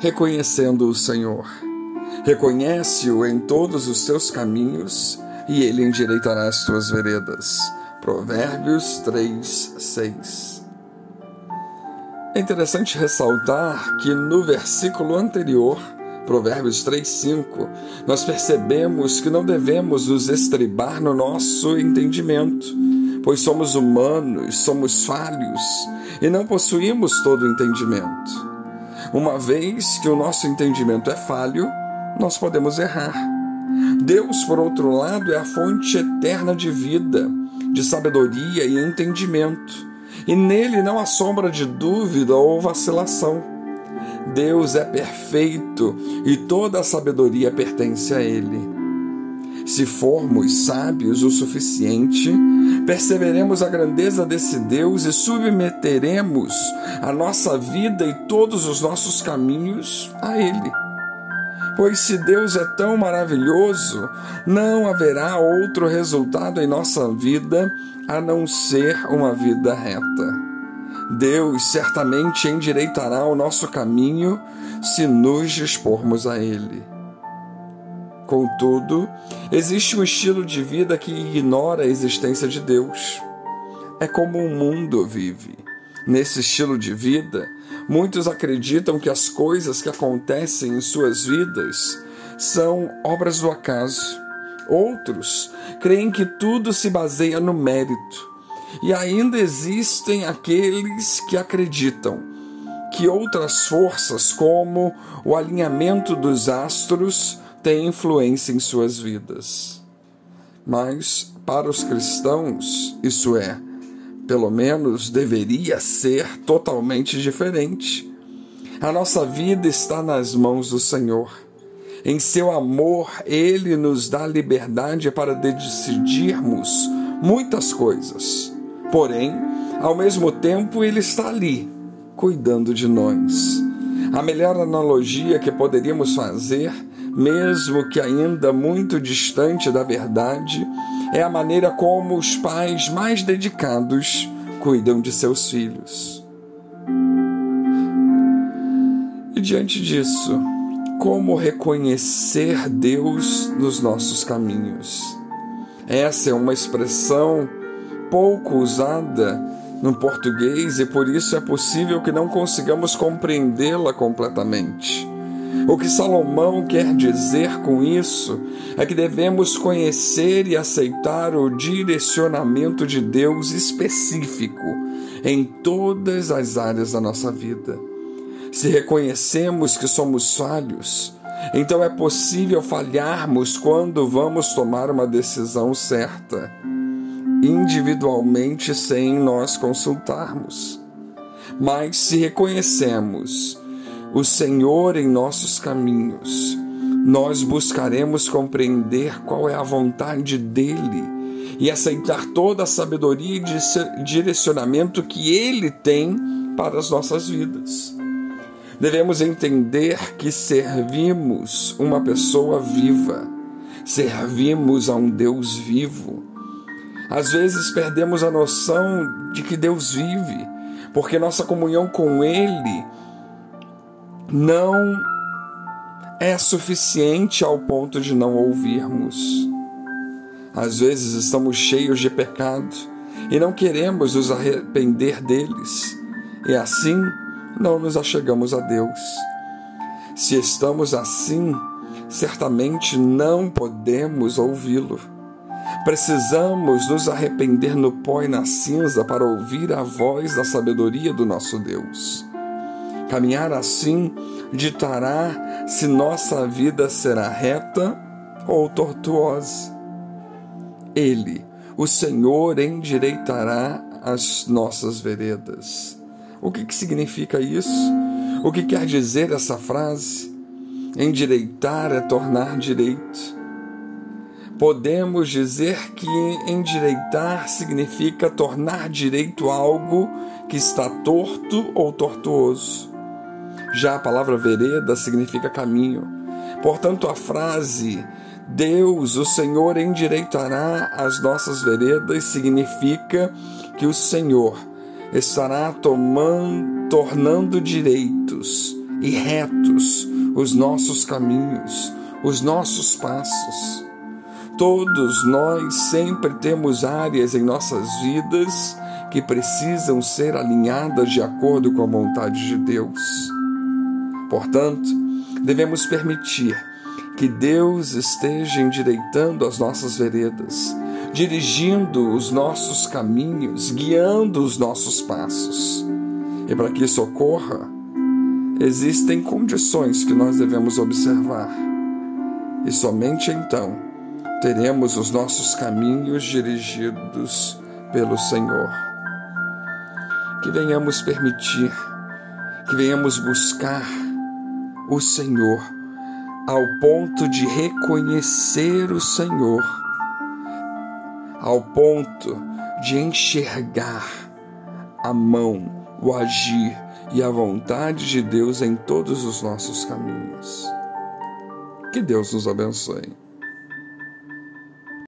reconhecendo o Senhor. Reconhece-o em todos os seus caminhos e ele endireitará as tuas veredas. Provérbios 3, 6. É interessante ressaltar que no versículo anterior, Provérbios 3, 5, nós percebemos que não devemos nos estribar no nosso entendimento, pois somos humanos, somos falhos e não possuímos todo o entendimento. Uma vez que o nosso entendimento é falho, nós podemos errar. Deus, por outro lado, é a fonte eterna de vida, de sabedoria e entendimento, e nele não há sombra de dúvida ou vacilação. Deus é perfeito e toda a sabedoria pertence a Ele. Se formos sábios o suficiente, perceberemos a grandeza desse Deus e submeteremos a nossa vida e todos os nossos caminhos a Ele. Pois se Deus é tão maravilhoso, não haverá outro resultado em nossa vida a não ser uma vida reta. Deus certamente endireitará o nosso caminho se nos dispormos a Ele. Contudo, existe um estilo de vida que ignora a existência de Deus. É como o mundo vive. Nesse estilo de vida, muitos acreditam que as coisas que acontecem em suas vidas são obras do acaso. Outros creem que tudo se baseia no mérito. E ainda existem aqueles que acreditam que outras forças, como o alinhamento dos astros, tem influência em suas vidas. Mas, para os cristãos, isso é, pelo menos deveria ser totalmente diferente. A nossa vida está nas mãos do Senhor. Em seu amor, Ele nos dá liberdade para decidirmos muitas coisas. Porém, ao mesmo tempo, Ele está ali, cuidando de nós. A melhor analogia que poderíamos fazer mesmo que ainda muito distante da verdade, é a maneira como os pais mais dedicados cuidam de seus filhos. E diante disso, como reconhecer Deus nos nossos caminhos? Essa é uma expressão pouco usada no português e por isso é possível que não consigamos compreendê-la completamente. O que Salomão quer dizer com isso é que devemos conhecer e aceitar o direcionamento de Deus específico em todas as áreas da nossa vida. Se reconhecemos que somos falhos, então é possível falharmos quando vamos tomar uma decisão certa, individualmente sem nós consultarmos. Mas se reconhecemos o Senhor em nossos caminhos. Nós buscaremos compreender qual é a vontade dele e aceitar toda a sabedoria e direcionamento que ele tem para as nossas vidas. Devemos entender que servimos uma pessoa viva, servimos a um Deus vivo. Às vezes perdemos a noção de que Deus vive, porque nossa comunhão com Ele não é suficiente ao ponto de não ouvirmos. Às vezes estamos cheios de pecado e não queremos nos arrepender deles, e assim não nos achegamos a Deus. Se estamos assim, certamente não podemos ouvi-lo. Precisamos nos arrepender no pó e na cinza para ouvir a voz da sabedoria do nosso Deus. Caminhar assim ditará se nossa vida será reta ou tortuosa. Ele, o Senhor, endireitará as nossas veredas. O que, que significa isso? O que quer dizer essa frase? Endireitar é tornar direito. Podemos dizer que endireitar significa tornar direito algo que está torto ou tortuoso. Já a palavra vereda significa caminho. Portanto, a frase Deus, o Senhor, endireitará as nossas veredas significa que o Senhor estará tomando, tornando direitos e retos os nossos caminhos, os nossos passos. Todos nós sempre temos áreas em nossas vidas que precisam ser alinhadas de acordo com a vontade de Deus. Portanto, devemos permitir que Deus esteja endireitando as nossas veredas, dirigindo os nossos caminhos, guiando os nossos passos. E para que isso ocorra, existem condições que nós devemos observar. E somente então teremos os nossos caminhos dirigidos pelo Senhor. Que venhamos permitir, que venhamos buscar o Senhor ao ponto de reconhecer o Senhor, ao ponto de enxergar a mão, o agir e a vontade de Deus em todos os nossos caminhos. Que Deus nos abençoe.